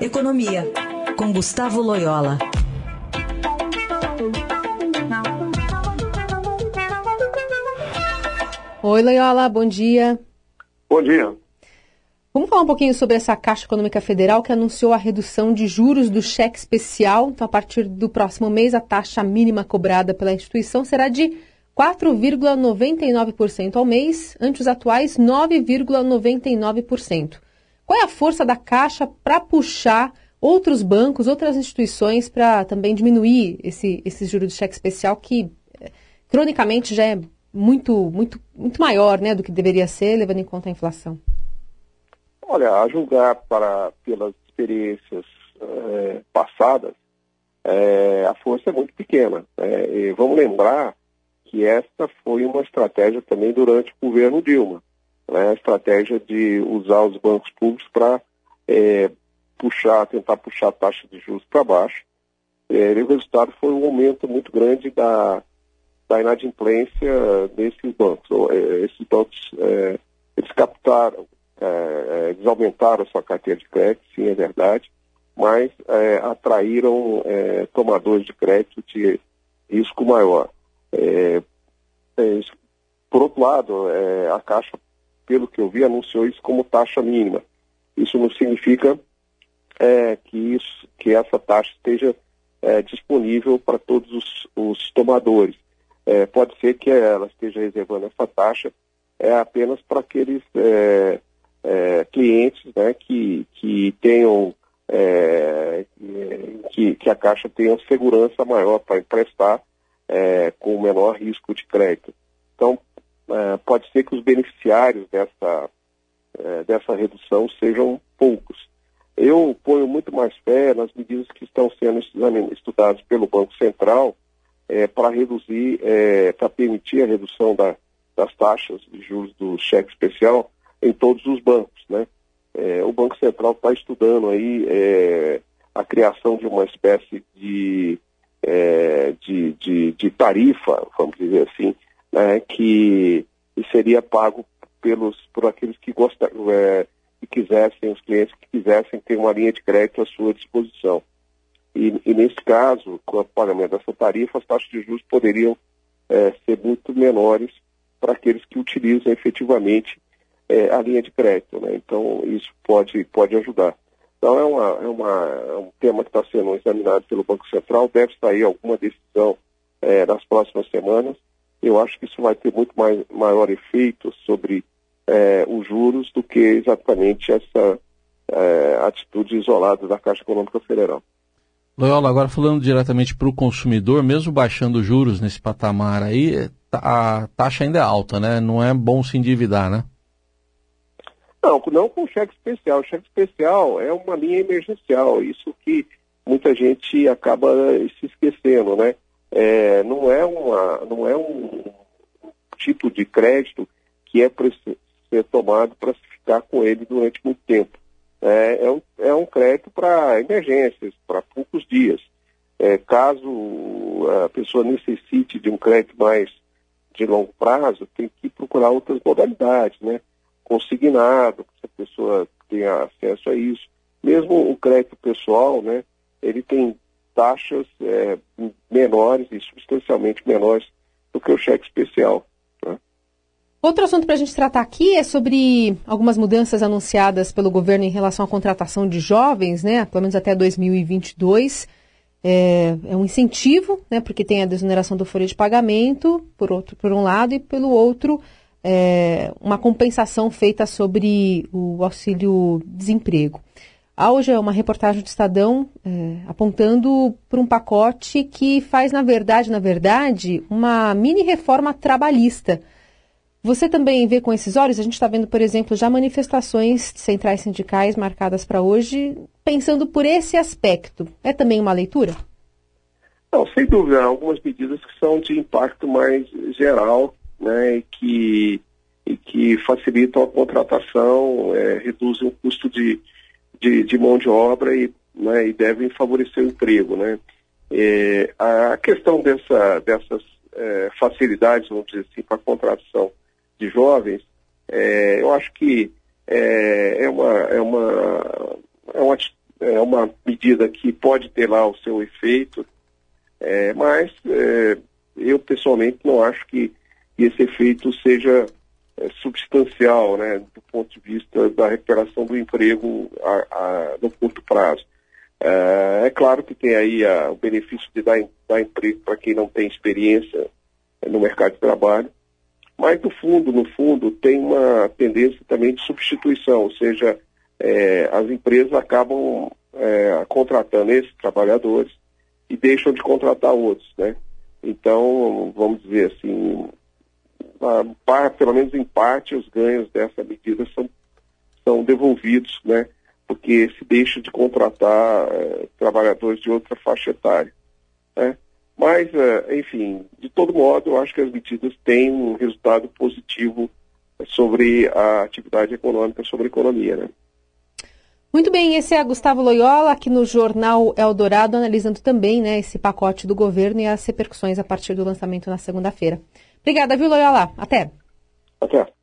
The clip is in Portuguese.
Economia, com Gustavo Loyola. Oi, Loyola, bom dia. Bom dia. Vamos falar um pouquinho sobre essa Caixa Econômica Federal que anunciou a redução de juros do cheque especial. Então, a partir do próximo mês, a taxa mínima cobrada pela instituição será de 4,99% ao mês, ante os atuais 9,99%. Qual é a força da Caixa para puxar outros bancos, outras instituições para também diminuir esse, esse juro de cheque especial que, eh, cronicamente, já é muito, muito, muito maior né, do que deveria ser, levando em conta a inflação? Olha, a julgar para, pelas experiências é, passadas, é, a força é muito pequena. Né? vamos lembrar que esta foi uma estratégia também durante o governo Dilma, né? a estratégia de usar os bancos públicos para é, puxar, tentar puxar a taxa de juros para baixo. É, e o resultado foi um aumento muito grande da, da inadimplência desses bancos. É, esses bancos, é, eles captaram, é, é, eles aumentaram a sua carteira de crédito, sim, é verdade, mas é, atraíram tomadores de crédito de risco maior. por outro lado, a Caixa, pelo que eu vi, anunciou isso como taxa mínima. Isso não significa que, isso, que essa taxa esteja disponível para todos os, os tomadores é, pode ser que ela esteja reservando essa taxa é, apenas para aqueles é, é, clientes né, que, que tenham é, que, que, a Caixa tenha segurança maior para emprestar é, com menor risco de crédito. É, pode ser que os beneficiários dessa, dessa redução sejam poucos. Eu ponho muito mais fé nas medidas que estão sendo estudadas pelo Banco Central é, para reduzir, para permitir a redução da, das taxas de juros do cheque especial em todos os bancos. Né? O Banco Central está estudando aí a criação de uma espécie de, de, de, de, tarifa, vamos dizer assim, né, que, seria pago pelos, por aqueles que gostam, é, que quisessem, os clientes que quisessem ter uma linha de crédito à sua disposição. E, e, nesse caso, com o pagamento dessa tarifa, as taxas de juros poderiam é, ser muito menores para aqueles que utilizam efetivamente é, a linha de crédito. Né? Então, isso pode, pode ajudar. Então, é, uma, é, uma, é um tema que está sendo examinado pelo Banco Central, deve sair alguma decisão é, nas próximas semanas. Eu acho que isso vai ter muito mais, maior efeito sobre é, os juros do que exatamente essa é, atitude isolada da Caixa Econômica Federal. Loyola, agora falando diretamente para o consumidor, mesmo baixando juros nesse patamar aí, a taxa ainda é alta, né? Não é bom se endividar, né? Não, não com cheque especial. O cheque especial é uma linha emergencial, isso que muita gente acaba se esquecendo, né? É, não, é uma, não é um tipo de crédito que é para ser tomado para ficar com ele durante muito tempo é, é, um, é um crédito para emergências, para poucos dias. É, caso a pessoa necessite de um crédito mais de longo prazo, tem que procurar outras modalidades, né? Consignado, se a pessoa tenha acesso a isso. Mesmo o crédito pessoal, né? Ele tem taxas é, menores e substancialmente menores do que o cheque especial. Outro assunto para a gente tratar aqui é sobre algumas mudanças anunciadas pelo governo em relação à contratação de jovens, né? Pelo menos até 2022. É, é um incentivo, né? Porque tem a desoneração do folha de pagamento, por, outro, por um lado, e pelo outro, é, uma compensação feita sobre o auxílio hoje é uma reportagem do Estadão é, apontando para um pacote que faz, na verdade, na verdade, uma mini reforma trabalhista você também vê com esses olhos? A gente está vendo, por exemplo, já manifestações centrais sindicais marcadas para hoje, pensando por esse aspecto. É também uma leitura? Não, sem dúvida. Algumas medidas que são de impacto mais geral né, e, que, e que facilitam a contratação, é, reduzem o custo de, de, de, mão de obra e, né, e devem favorecer o emprego. Né? É, a questão dessa, dessas é, facilidades, vamos dizer assim, para a contratação de jovens, é, eu acho que é, é, uma, é, uma, é, uma, é uma medida que pode ter lá o seu efeito, é, mas é, eu pessoalmente não acho que esse efeito seja substancial, né, do ponto de vista da recuperação do emprego a, a, no curto prazo. É, é, claro que tem aí a, o benefício de dar, dar emprego para quem não tem experiência no mercado de trabalho, mas no fundo, no fundo, tem uma tendência também de substituição, ou seja, é, as empresas acabam é, contratando esses trabalhadores e deixam de contratar outros, né? Então, vamos dizer assim, a, pelo menos em parte, os ganhos dessa medida são, são devolvidos, né? Porque se deixa de contratar é, trabalhadores de outra faixa etária, né? Mas, é, enfim, de todo modo, eu acho que as medidas têm um resultado positivo sobre a atividade econômica, sobre a economia, né? Muito bem, esse é Gustavo Loyola, aqui no Jornal Eldorado, analisando também né, esse pacote do governo e as repercussões a partir do lançamento na segunda-feira. Obrigada, viu, Loyola? Até. Até.